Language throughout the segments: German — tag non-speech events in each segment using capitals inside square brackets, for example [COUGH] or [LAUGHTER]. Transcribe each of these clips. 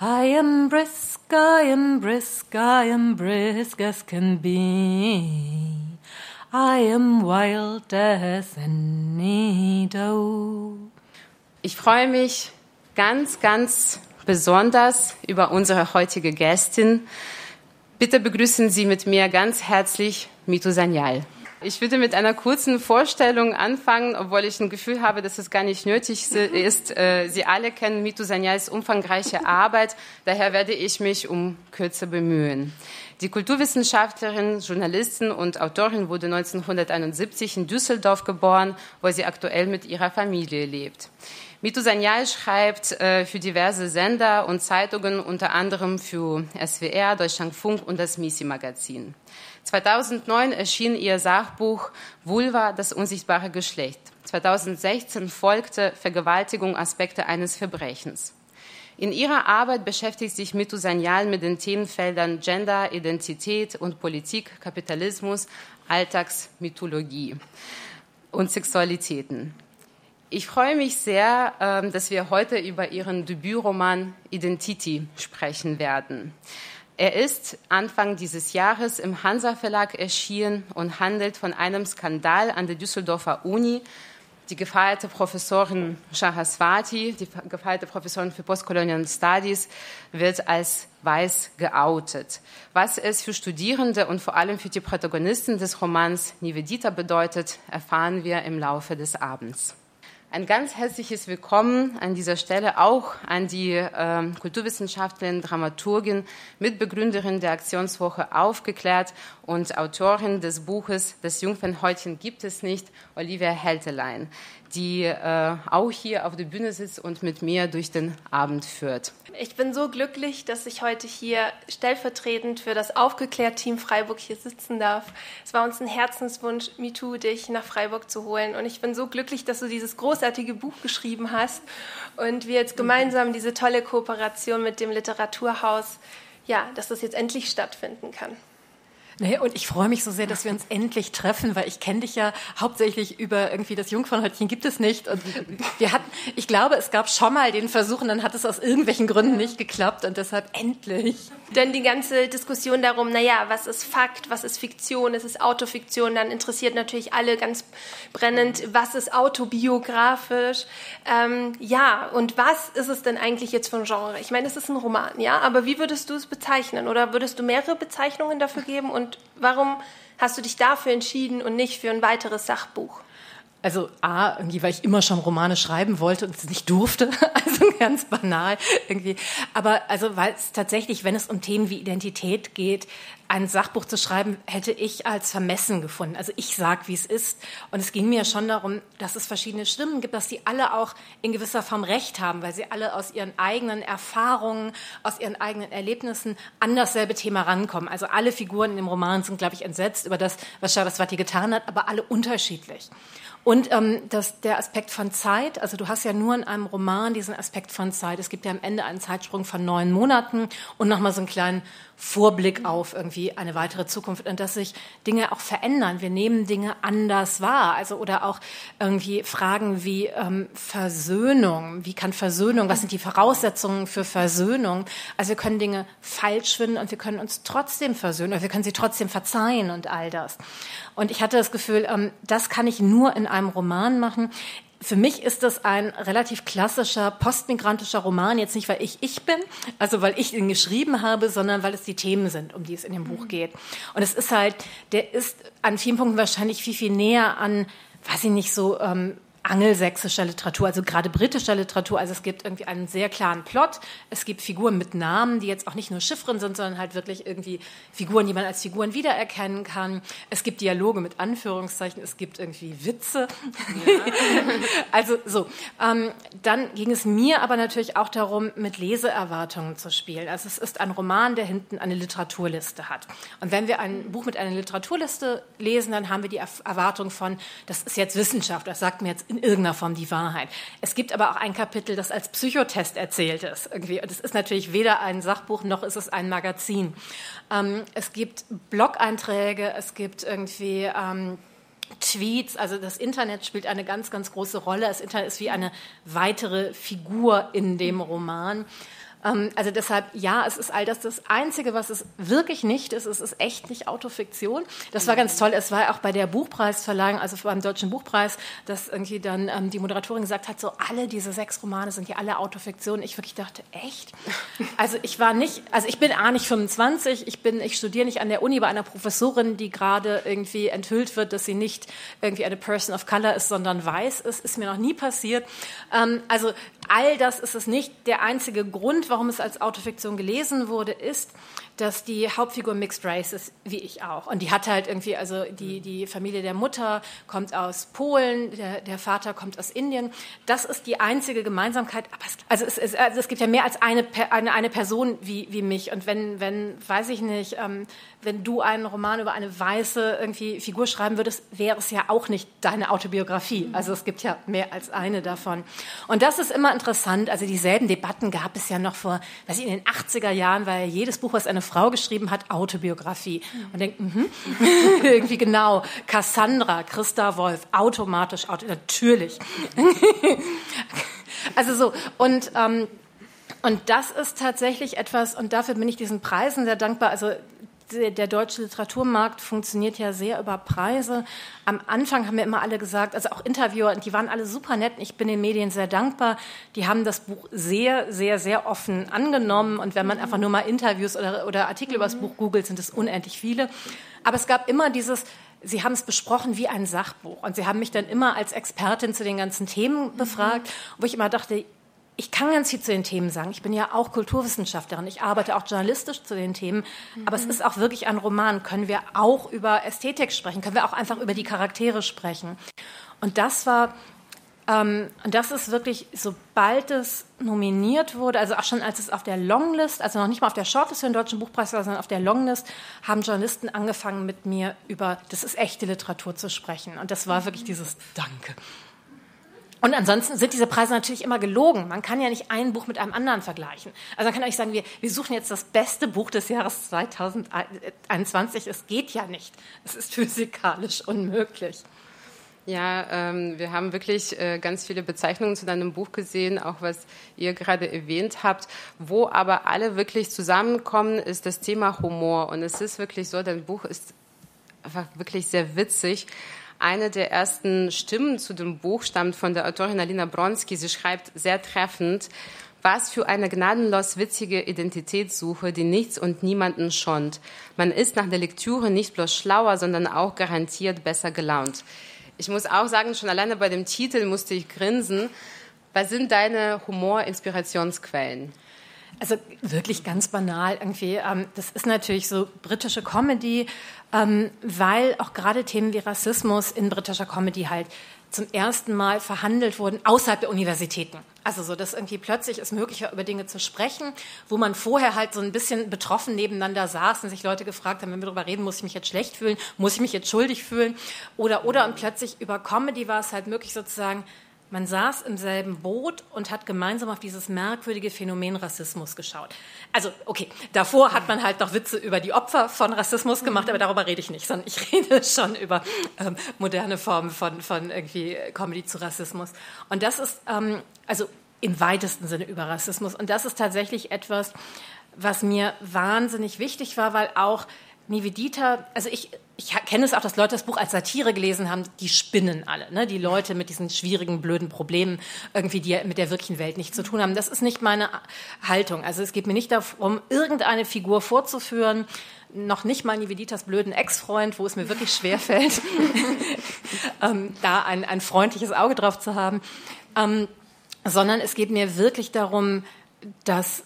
I am brisk, I am brisk, I am brisk as can be. I am wild as any doe. Ich freue mich ganz, ganz besonders über unsere heutige Gästin. Bitte begrüßen Sie mit mir ganz herzlich Mitu Sanyal. Ich würde mit einer kurzen Vorstellung anfangen, obwohl ich ein Gefühl habe, dass es gar nicht nötig ist. Äh, Sie alle kennen Mitu Sanyals umfangreiche Arbeit, daher werde ich mich um Kürze bemühen. Die Kulturwissenschaftlerin, Journalistin und Autorin wurde 1971 in Düsseldorf geboren, wo sie aktuell mit ihrer Familie lebt. Mitu Sanyal schreibt äh, für diverse Sender und Zeitungen, unter anderem für SWR, Deutschlandfunk und das Misi-Magazin. 2009 erschien ihr Sachbuch Vulva, das unsichtbare Geschlecht. 2016 folgte Vergewaltigung, Aspekte eines Verbrechens. In ihrer Arbeit beschäftigt sich Mitu Sanyal mit den Themenfeldern Gender, Identität und Politik, Kapitalismus, Alltagsmythologie und Sexualitäten. Ich freue mich sehr, ähm, dass wir heute über Ihren Debütroman Identity sprechen werden. Er ist Anfang dieses Jahres im Hansa Verlag erschienen und handelt von einem Skandal an der Düsseldorfer Uni. Die gefeierte Professorin Shahaswati, die gefeierte Professorin für Postcolonial Studies, wird als weiß geoutet. Was es für Studierende und vor allem für die Protagonisten des Romans Nivedita bedeutet, erfahren wir im Laufe des Abends. Ein ganz herzliches Willkommen an dieser Stelle auch an die äh, Kulturwissenschaftlerin, Dramaturgin, Mitbegründerin der Aktionswoche Aufgeklärt und Autorin des Buches Das Jungfernhäutchen gibt es nicht, Olivia Heltelein die äh, auch hier auf der Bühne sitzt und mit mir durch den Abend führt. Ich bin so glücklich, dass ich heute hier stellvertretend für das Aufgeklärt-Team Freiburg hier sitzen darf. Es war uns ein Herzenswunsch, MeToo, dich nach Freiburg zu holen. Und ich bin so glücklich, dass du dieses großartige Buch geschrieben hast und wir jetzt gemeinsam diese tolle Kooperation mit dem Literaturhaus, ja, dass das jetzt endlich stattfinden kann. Nee, und ich freue mich so sehr, dass wir uns endlich treffen, weil ich kenne dich ja hauptsächlich über irgendwie das Jungfernhäutchen gibt es nicht. Und wir hatten, ich glaube, es gab schon mal den Versuch und dann hat es aus irgendwelchen Gründen nicht geklappt und deshalb endlich. Denn die ganze Diskussion darum, naja, was ist Fakt, was ist Fiktion, ist es Autofiktion, dann interessiert natürlich alle ganz brennend, was ist autobiografisch. Ähm, ja, und was ist es denn eigentlich jetzt für ein Genre? Ich meine, es ist ein Roman, ja, aber wie würdest du es bezeichnen? Oder würdest du mehrere Bezeichnungen dafür geben? Und und warum hast du dich dafür entschieden und nicht für ein weiteres Sachbuch? Also A, irgendwie, weil ich immer schon Romane schreiben wollte und es nicht durfte, [LAUGHS] also ganz banal irgendwie. Aber also, weil es tatsächlich, wenn es um Themen wie Identität geht, ein Sachbuch zu schreiben, hätte ich als vermessen gefunden. Also ich sag, wie es ist. Und es ging mir schon darum, dass es verschiedene Stimmen gibt, dass die alle auch in gewisser Form Recht haben, weil sie alle aus ihren eigenen Erfahrungen, aus ihren eigenen Erlebnissen an dasselbe Thema rankommen. Also alle Figuren in dem Roman sind, glaube ich, entsetzt über das, was Saraswati getan hat, aber alle unterschiedlich. Und ähm, das, der Aspekt von Zeit, also du hast ja nur in einem Roman diesen Aspekt von Zeit. Es gibt ja am Ende einen Zeitsprung von neun Monaten und nochmal so einen kleinen Vorblick auf irgendwie eine weitere Zukunft und dass sich Dinge auch verändern. Wir nehmen Dinge anders wahr. Also oder auch irgendwie Fragen wie ähm, Versöhnung. Wie kann Versöhnung, was sind die Voraussetzungen für Versöhnung? Also wir können Dinge falsch finden und wir können uns trotzdem versöhnen oder wir können sie trotzdem verzeihen und all das. Und ich hatte das Gefühl, ähm, das kann ich nur in einem Roman machen. Für mich ist das ein relativ klassischer postmigrantischer Roman, jetzt nicht, weil ich ich bin, also weil ich ihn geschrieben habe, sondern weil es die Themen sind, um die es in dem Buch geht. Und es ist halt, der ist an vielen Punkten wahrscheinlich viel, viel näher an, weiß ich nicht, so ähm, angelsächsischer Literatur, also gerade britischer Literatur. Also es gibt irgendwie einen sehr klaren Plot. Es gibt Figuren mit Namen, die jetzt auch nicht nur Chiffren sind, sondern halt wirklich irgendwie Figuren, die man als Figuren wiedererkennen kann. Es gibt Dialoge mit Anführungszeichen. Es gibt irgendwie Witze. Ja. [LAUGHS] also so. Ähm, dann ging es mir aber natürlich auch darum, mit Leseerwartungen zu spielen. Also es ist ein Roman, der hinten eine Literaturliste hat. Und wenn wir ein Buch mit einer Literaturliste lesen, dann haben wir die Erwartung von, das ist jetzt Wissenschaft, das sagt mir jetzt in irgendeiner Form die Wahrheit. Es gibt aber auch ein Kapitel, das als Psychotest erzählt ist. Irgendwie. Das ist natürlich weder ein Sachbuch noch ist es ein Magazin. Ähm, es gibt Blog-Einträge, es gibt irgendwie ähm, Tweets, also das Internet spielt eine ganz, ganz große Rolle. Das Internet ist wie eine weitere Figur in dem Roman. Ähm, also deshalb, ja, es ist all das. Das Einzige, was es wirklich nicht ist, es ist echt nicht Autofiktion. Das war ganz toll. Es war auch bei der Buchpreisverleihung, also beim Deutschen Buchpreis, dass irgendwie dann ähm, die Moderatorin gesagt hat, so alle diese sechs Romane sind ja alle Autofiktion. Ich wirklich dachte, echt? Also ich war nicht, also ich bin A nicht 25, ich bin, ich studiere nicht an der Uni bei einer Professorin, die gerade irgendwie enthüllt wird, dass sie nicht irgendwie eine Person of Color ist, sondern weiß ist. Ist mir noch nie passiert. Ähm, also all das ist es nicht. Der einzige Grund, warum es als Autofiktion gelesen wurde, ist, dass die Hauptfigur Mixed Race ist, wie ich auch. Und die hat halt irgendwie, also die, die Familie der Mutter kommt aus Polen, der, der Vater kommt aus Indien. Das ist die einzige Gemeinsamkeit. Aber es, also, es, es, also es gibt ja mehr als eine, eine, eine Person wie, wie mich. Und wenn, wenn, weiß ich nicht, ähm, wenn du einen Roman über eine weiße irgendwie Figur schreiben würdest, wäre es ja auch nicht deine Autobiografie. Also es gibt ja mehr als eine davon. Und das ist immer interessant. Also dieselben Debatten gab es ja noch vor, weiß ich, in den 80er Jahren, weil jedes Buch, was eine Frau geschrieben hat, Autobiografie. Und denkt, mhm. [LAUGHS] irgendwie genau, Cassandra, Christa Wolf, automatisch, auto, natürlich. [LAUGHS] also so, und, ähm, und das ist tatsächlich etwas, und dafür bin ich diesen Preisen sehr dankbar. Also der deutsche Literaturmarkt funktioniert ja sehr über Preise. Am Anfang haben mir immer alle gesagt, also auch Interviewer, die waren alle super nett. Ich bin den Medien sehr dankbar. Die haben das Buch sehr, sehr, sehr offen angenommen. Und wenn man einfach nur mal Interviews oder, oder Artikel über das Buch googelt, sind es unendlich viele. Aber es gab immer dieses, Sie haben es besprochen wie ein Sachbuch. Und Sie haben mich dann immer als Expertin zu den ganzen Themen befragt, wo ich immer dachte, ich kann ganz viel zu den Themen sagen. Ich bin ja auch Kulturwissenschaftlerin. Ich arbeite auch journalistisch zu den Themen. Aber es ist auch wirklich ein Roman. Können wir auch über Ästhetik sprechen? Können wir auch einfach über die Charaktere sprechen? Und das war, ähm, und das ist wirklich, sobald es nominiert wurde, also auch schon als es auf der Longlist, also noch nicht mal auf der Shortlist für den Deutschen Buchpreis war, sondern auf der Longlist, haben Journalisten angefangen mit mir über, das ist echte Literatur zu sprechen. Und das war wirklich dieses Danke. Und ansonsten sind diese Preise natürlich immer gelogen. Man kann ja nicht ein Buch mit einem anderen vergleichen. Also man kann euch sagen, wir, wir suchen jetzt das beste Buch des Jahres 2021. Es geht ja nicht. Es ist physikalisch unmöglich. Ja, ähm, wir haben wirklich äh, ganz viele Bezeichnungen zu deinem Buch gesehen, auch was ihr gerade erwähnt habt. Wo aber alle wirklich zusammenkommen, ist das Thema Humor. Und es ist wirklich so, dein Buch ist einfach wirklich sehr witzig. Eine der ersten Stimmen zu dem Buch stammt von der Autorin Alina Bronski. Sie schreibt sehr treffend, was für eine gnadenlos witzige Identitätssuche, die nichts und niemanden schont. Man ist nach der Lektüre nicht bloß schlauer, sondern auch garantiert besser gelaunt. Ich muss auch sagen, schon alleine bei dem Titel musste ich grinsen. Was sind deine Humor-Inspirationsquellen? Also wirklich ganz banal irgendwie. Ähm, das ist natürlich so britische Comedy, ähm, weil auch gerade Themen wie Rassismus in britischer Comedy halt zum ersten Mal verhandelt wurden außerhalb der Universitäten. Also so, dass irgendwie plötzlich es möglich war, über Dinge zu sprechen, wo man vorher halt so ein bisschen betroffen nebeneinander saß und sich Leute gefragt haben, wenn wir darüber reden, muss ich mich jetzt schlecht fühlen, muss ich mich jetzt schuldig fühlen oder oder und plötzlich über Comedy war es halt möglich sozusagen man saß im selben Boot und hat gemeinsam auf dieses merkwürdige Phänomen Rassismus geschaut. Also, okay, davor hat man halt noch Witze über die Opfer von Rassismus gemacht, aber darüber rede ich nicht, sondern ich [LAUGHS] rede schon über ähm, moderne Formen von, von irgendwie Comedy zu Rassismus. Und das ist, ähm, also im weitesten Sinne über Rassismus. Und das ist tatsächlich etwas, was mir wahnsinnig wichtig war, weil auch Nivedita, also ich, ich kenne es auch, dass Leute das Buch als Satire gelesen haben, die spinnen alle. Ne? Die Leute mit diesen schwierigen, blöden Problemen, irgendwie, die mit der wirklichen Welt nichts zu tun haben. Das ist nicht meine Haltung. Also es geht mir nicht darum, irgendeine Figur vorzuführen, noch nicht mal Niveditas blöden Ex-Freund, wo es mir wirklich schwer fällt, [LAUGHS] ähm, da ein, ein freundliches Auge drauf zu haben, ähm, sondern es geht mir wirklich darum, dass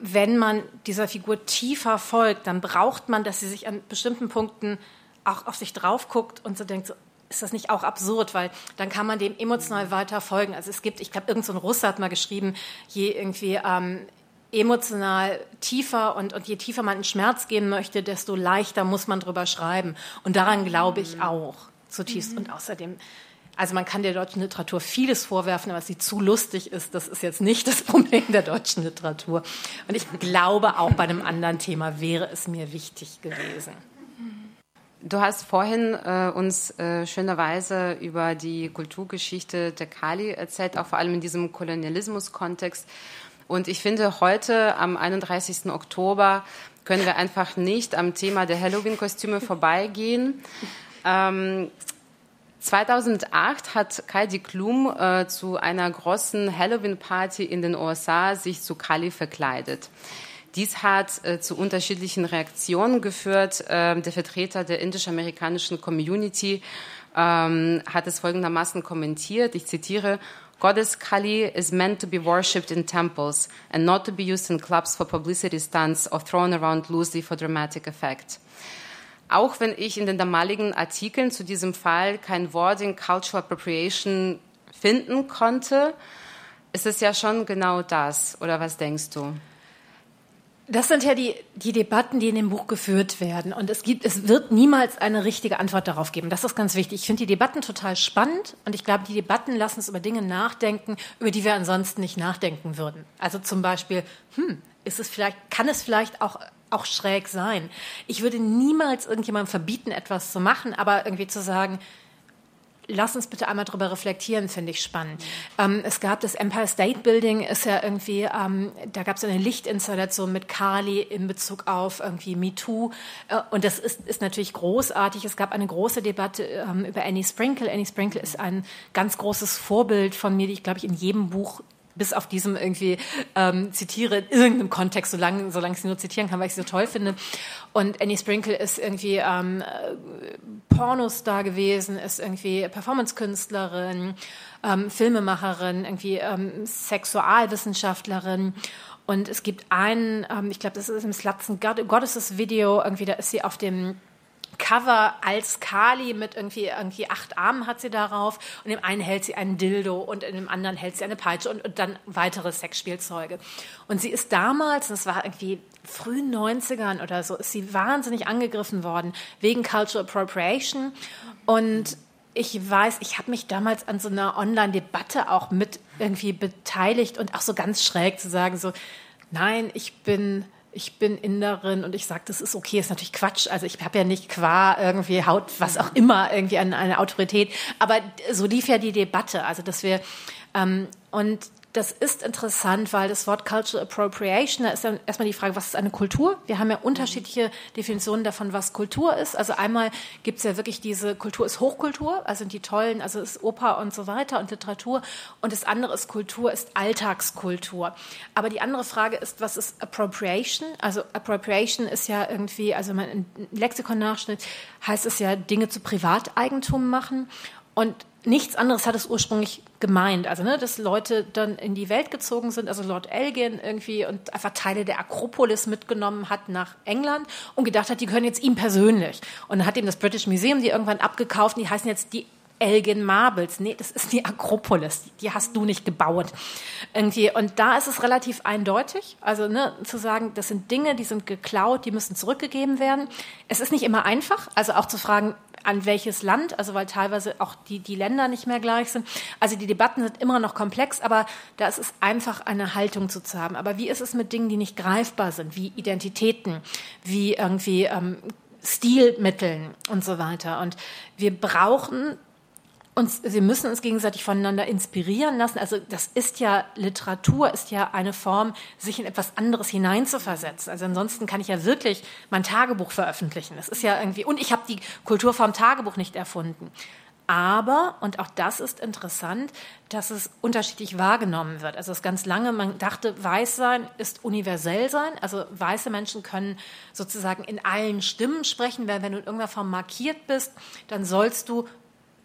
wenn man dieser Figur tiefer folgt, dann braucht man, dass sie sich an bestimmten Punkten auch auf sich drauf guckt und so denkt, so, ist das nicht auch absurd, weil dann kann man dem emotional weiter folgen. Also es gibt, ich glaube, irgendein so Russe hat mal geschrieben, je irgendwie ähm, emotional tiefer und, und je tiefer man in Schmerz gehen möchte, desto leichter muss man drüber schreiben. Und daran glaube ich mhm. auch zutiefst. Mhm. Und außerdem also man kann der deutschen Literatur vieles vorwerfen, aber sie zu lustig ist, das ist jetzt nicht das [LAUGHS] Problem der deutschen Literatur. Und ich glaube, auch bei einem anderen Thema wäre es mir wichtig gewesen. Du hast vorhin äh, uns äh, schönerweise über die Kulturgeschichte der Kali erzählt, auch vor allem in diesem Kolonialismus-Kontext. Und ich finde, heute am 31. Oktober können wir einfach nicht am Thema der Halloween-Kostüme vorbeigehen. Ähm, 2008 hat Heidi Klum äh, zu einer großen Halloween-Party in den USA sich zu Kali verkleidet. Dies hat äh, zu unterschiedlichen Reaktionen geführt. Ähm, der Vertreter der indisch-amerikanischen Community ähm, hat es folgendermaßen kommentiert. Ich zitiere. Goddess Kali is meant to be worshipped in temples and not to be used in clubs for publicity stunts or thrown around loosely for dramatic effect. Auch wenn ich in den damaligen Artikeln zu diesem Fall kein Wort in Cultural Appropriation finden konnte, ist es ja schon genau das. Oder was denkst du? Das sind ja die, die Debatten, die in dem Buch geführt werden. Und es gibt, es wird niemals eine richtige Antwort darauf geben. Das ist ganz wichtig. Ich finde die Debatten total spannend und ich glaube, die Debatten lassen uns über Dinge nachdenken, über die wir ansonsten nicht nachdenken würden. Also zum Beispiel, hm, ist es vielleicht, kann es vielleicht auch auch schräg sein. Ich würde niemals irgendjemandem verbieten, etwas zu machen, aber irgendwie zu sagen, lass uns bitte einmal darüber reflektieren, finde ich spannend. Ähm, es gab das Empire State Building, ist ja irgendwie, ähm, da gab es eine Lichtinstallation mit Kali in Bezug auf irgendwie MeToo. Äh, und das ist, ist natürlich großartig. Es gab eine große Debatte ähm, über Annie Sprinkle. Annie Sprinkle ist ein ganz großes Vorbild von mir, die ich, glaube ich, in jedem Buch bis auf diesem irgendwie ähm, zitiere in irgendeinem Kontext, solange, solange ich sie nur zitieren kann, weil ich sie so toll finde. Und Annie Sprinkle ist irgendwie ähm, Pornostar gewesen, ist irgendwie Performancekünstlerin, ähm, Filmemacherin, irgendwie ähm, Sexualwissenschaftlerin. Und es gibt einen, ähm, ich glaube, das ist im Slatzen Goddesses Video, irgendwie, da ist sie auf dem Cover als Kali mit irgendwie, irgendwie acht Armen hat sie darauf und im einen hält sie einen Dildo und in dem anderen hält sie eine Peitsche und, und dann weitere Sexspielzeuge. Und sie ist damals, das war irgendwie frühen 90ern oder so, ist sie wahnsinnig angegriffen worden wegen Cultural Appropriation und ich weiß, ich habe mich damals an so einer Online-Debatte auch mit irgendwie beteiligt und auch so ganz schräg zu sagen, so, nein, ich bin ich bin Inderin und ich sage, das ist okay, ist natürlich Quatsch. Also ich habe ja nicht qua irgendwie Haut, was auch immer, irgendwie eine, eine Autorität. Aber so lief ja die Debatte. Also dass wir ähm, und das ist interessant, weil das Wort Cultural Appropriation, da ist dann erstmal die Frage, was ist eine Kultur? Wir haben ja unterschiedliche Definitionen davon, was Kultur ist. Also einmal gibt es ja wirklich diese Kultur ist Hochkultur, also die tollen, also ist Oper und so weiter und Literatur. Und das andere ist Kultur, ist Alltagskultur. Aber die andere Frage ist, was ist Appropriation? Also Appropriation ist ja irgendwie, also man im Lexikon nachschnitt, heißt es ja Dinge zu Privateigentum machen. Und nichts anderes hat es ursprünglich gemeint. Also, ne, dass Leute dann in die Welt gezogen sind, also Lord Elgin irgendwie und einfach Teile der Akropolis mitgenommen hat nach England und gedacht hat, die gehören jetzt ihm persönlich. Und dann hat ihm das British Museum die irgendwann abgekauft und die heißen jetzt die Elgin Marbles. Nee, das ist die Akropolis. Die hast du nicht gebaut. Irgendwie. Und da ist es relativ eindeutig. Also, ne, zu sagen, das sind Dinge, die sind geklaut, die müssen zurückgegeben werden. Es ist nicht immer einfach. Also auch zu fragen, an welches Land, also weil teilweise auch die, die Länder nicht mehr gleich sind. Also die Debatten sind immer noch komplex, aber da ist es einfach eine Haltung zu haben. Aber wie ist es mit Dingen, die nicht greifbar sind, wie Identitäten, wie irgendwie ähm, Stilmitteln und so weiter. Und wir brauchen uns, wir müssen uns gegenseitig voneinander inspirieren lassen. Also das ist ja, Literatur ist ja eine Form, sich in etwas anderes hineinzuversetzen. Also ansonsten kann ich ja wirklich mein Tagebuch veröffentlichen. Das ist ja irgendwie, und ich habe die Kulturform Tagebuch nicht erfunden. Aber, und auch das ist interessant, dass es unterschiedlich wahrgenommen wird. Also es ganz lange, man dachte, weiß sein ist universell sein. Also weiße Menschen können sozusagen in allen Stimmen sprechen, weil wenn du in irgendeiner Form markiert bist, dann sollst du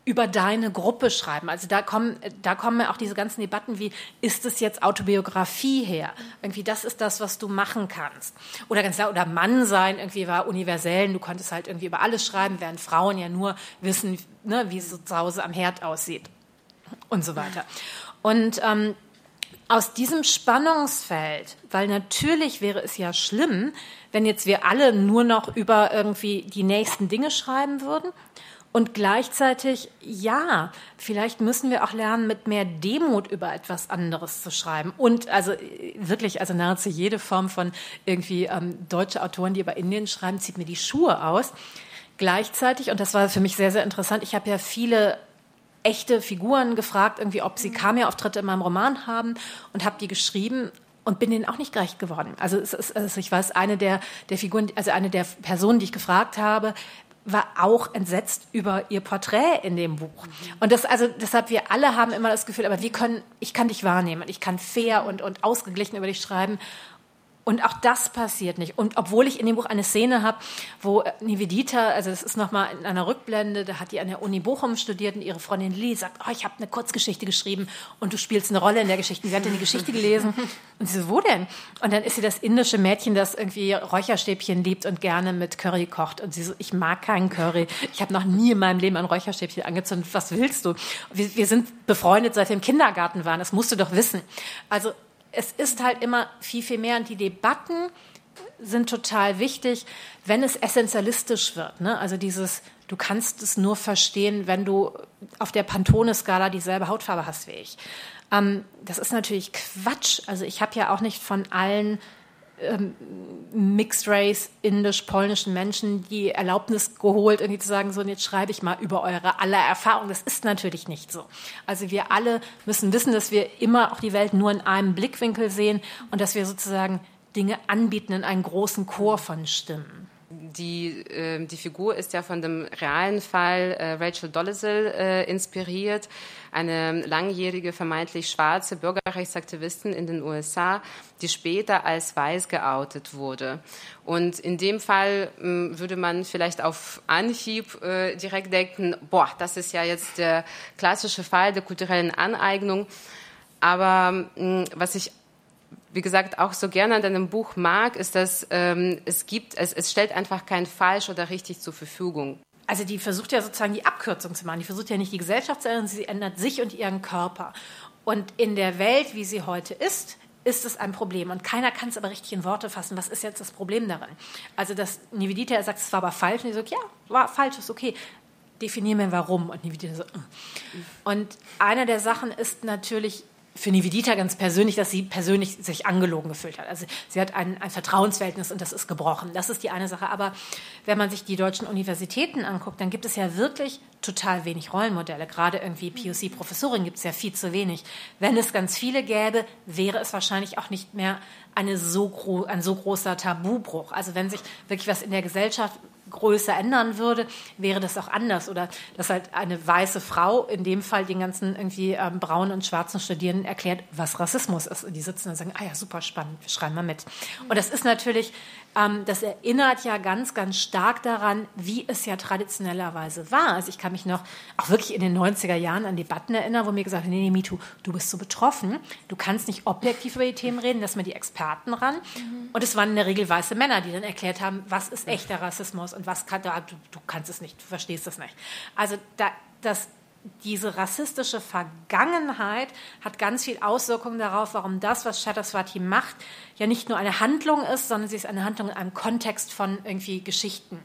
über deine Gruppe schreiben. Also da kommen, da kommen auch diese ganzen Debatten wie, ist es jetzt Autobiografie her? Irgendwie, das ist das, was du machen kannst. Oder ganz klar, oder Mann sein irgendwie war universell. Du konntest halt irgendwie über alles schreiben, während Frauen ja nur wissen, ne, wie es so zu Hause am Herd aussieht. Und so weiter. Und ähm, aus diesem Spannungsfeld, weil natürlich wäre es ja schlimm, wenn jetzt wir alle nur noch über irgendwie die nächsten Dinge schreiben würden und gleichzeitig, ja, vielleicht müssen wir auch lernen, mit mehr Demut über etwas anderes zu schreiben. Und also wirklich, also nahezu jede Form von irgendwie ähm, deutsche Autoren, die über Indien schreiben, zieht mir die Schuhe aus. Gleichzeitig, und das war für mich sehr, sehr interessant, ich habe ja viele echte Figuren gefragt, irgendwie, ob sie Cameo-Auftritte in meinem Roman haben und habe die geschrieben und bin denen auch nicht gerecht geworden. Also, ist, also ich weiß, eine der, der Figuren, also eine der Personen, die ich gefragt habe, war auch entsetzt über ihr Porträt in dem Buch. Und das, also deshalb, wir alle haben immer das Gefühl, aber wir können, ich kann dich wahrnehmen, ich kann fair und, und ausgeglichen über dich schreiben. Und auch das passiert nicht. Und obwohl ich in dem Buch eine Szene habe, wo Nivedita, also das ist nochmal in einer Rückblende, da hat die an der Uni Bochum studiert und ihre Freundin Lee sagt, oh, ich habe eine Kurzgeschichte geschrieben und du spielst eine Rolle in der Geschichte. Sie hat dann die Geschichte gelesen [LAUGHS] und sie so, wo denn? Und dann ist sie das indische Mädchen, das irgendwie Räucherstäbchen liebt und gerne mit Curry kocht. Und sie so, ich mag keinen Curry. Ich habe noch nie in meinem Leben ein Räucherstäbchen angezündet. Was willst du? Wir, wir sind befreundet, seit wir im Kindergarten waren. Das musst du doch wissen. Also es ist halt immer viel, viel mehr und die Debatten sind total wichtig, wenn es essentialistisch wird. Ne? Also dieses, du kannst es nur verstehen, wenn du auf der Pantone-Skala dieselbe Hautfarbe hast wie ich. Ähm, das ist natürlich Quatsch. Also ich habe ja auch nicht von allen ähm, Mixed Race, indisch-polnischen Menschen die Erlaubnis geholt, irgendwie zu sagen, so, und jetzt schreibe ich mal über eure aller Erfahrung. Das ist natürlich nicht so. Also wir alle müssen wissen, dass wir immer auch die Welt nur in einem Blickwinkel sehen und dass wir sozusagen Dinge anbieten in einen großen Chor von Stimmen. Die, äh, die Figur ist ja von dem realen Fall äh, Rachel Dolezal äh, inspiriert, eine langjährige vermeintlich schwarze Bürgerrechtsaktivistin in den USA, die später als weiß geoutet wurde. Und in dem Fall äh, würde man vielleicht auf Anhieb äh, direkt denken, boah, das ist ja jetzt der klassische Fall der kulturellen Aneignung. Aber was ich wie gesagt, auch so gerne an deinem Buch mag, ist, dass ähm, es gibt, es, es stellt einfach kein falsch oder richtig zur Verfügung. Also die versucht ja sozusagen die Abkürzung zu machen. Die versucht ja nicht die Gesellschaft zu ändern, sie ändert sich und ihren Körper. Und in der Welt, wie sie heute ist, ist es ein Problem. Und keiner kann es aber richtig in Worte fassen. Was ist jetzt das Problem darin? Also, dass Nivedita sagt, es war aber falsch. Und die sagt, ja, war falsch, ist okay. Definier mir warum. Und Nivedita so, äh. Und eine der Sachen ist natürlich, für Nivedita ganz persönlich, dass sie persönlich sich angelogen gefühlt hat. Also sie hat ein, ein, Vertrauensverhältnis und das ist gebrochen. Das ist die eine Sache. Aber wenn man sich die deutschen Universitäten anguckt, dann gibt es ja wirklich total wenig Rollenmodelle. Gerade irgendwie POC-Professorin gibt es ja viel zu wenig. Wenn es ganz viele gäbe, wäre es wahrscheinlich auch nicht mehr eine so ein so großer Tabubruch. Also wenn sich wirklich was in der Gesellschaft größer ändern würde, wäre das auch anders. Oder dass halt eine weiße Frau in dem Fall den ganzen irgendwie ähm, braunen und schwarzen Studierenden erklärt, was Rassismus ist. Und die sitzen und sagen, ah ja, super spannend, wir schreiben mal mit. Und das ist natürlich ähm, das erinnert ja ganz, ganz stark daran, wie es ja traditionellerweise war. Also ich kann mich noch auch wirklich in den 90er Jahren an Debatten erinnern, wo mir gesagt wird, nee, nee, MeToo, du bist so betroffen, du kannst nicht objektiv über die Themen reden, lass mal die Experten ran. Mhm. Und es waren in der Regel weiße Männer, die dann erklärt haben, was ist echter Rassismus und was kann, du, du kannst es nicht, du verstehst es nicht. Also da, das diese rassistische Vergangenheit hat ganz viel Auswirkungen darauf, warum das, was Chatterswati macht, ja nicht nur eine Handlung ist, sondern sie ist eine Handlung in einem Kontext von irgendwie Geschichten.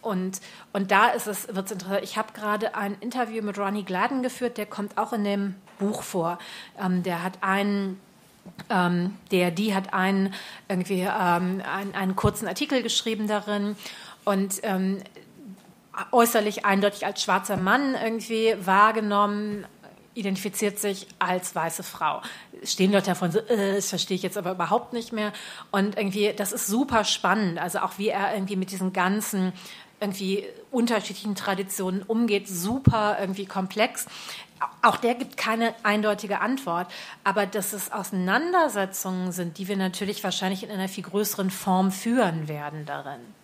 Und, und da ist es, wird es interessant. Ich habe gerade ein Interview mit Ronnie Gladden geführt, der kommt auch in dem Buch vor. Ähm, der hat einen ähm, der, die hat einen, irgendwie, ähm, einen, einen kurzen Artikel geschrieben darin. Und ähm, äußerlich eindeutig als schwarzer Mann irgendwie wahrgenommen, identifiziert sich als weiße Frau. Stehen Leute davon so, äh, das verstehe ich jetzt aber überhaupt nicht mehr. Und irgendwie, das ist super spannend. Also auch wie er irgendwie mit diesen ganzen irgendwie unterschiedlichen Traditionen umgeht, super irgendwie komplex. Auch der gibt keine eindeutige Antwort, aber dass es Auseinandersetzungen sind, die wir natürlich wahrscheinlich in einer viel größeren Form führen werden darin.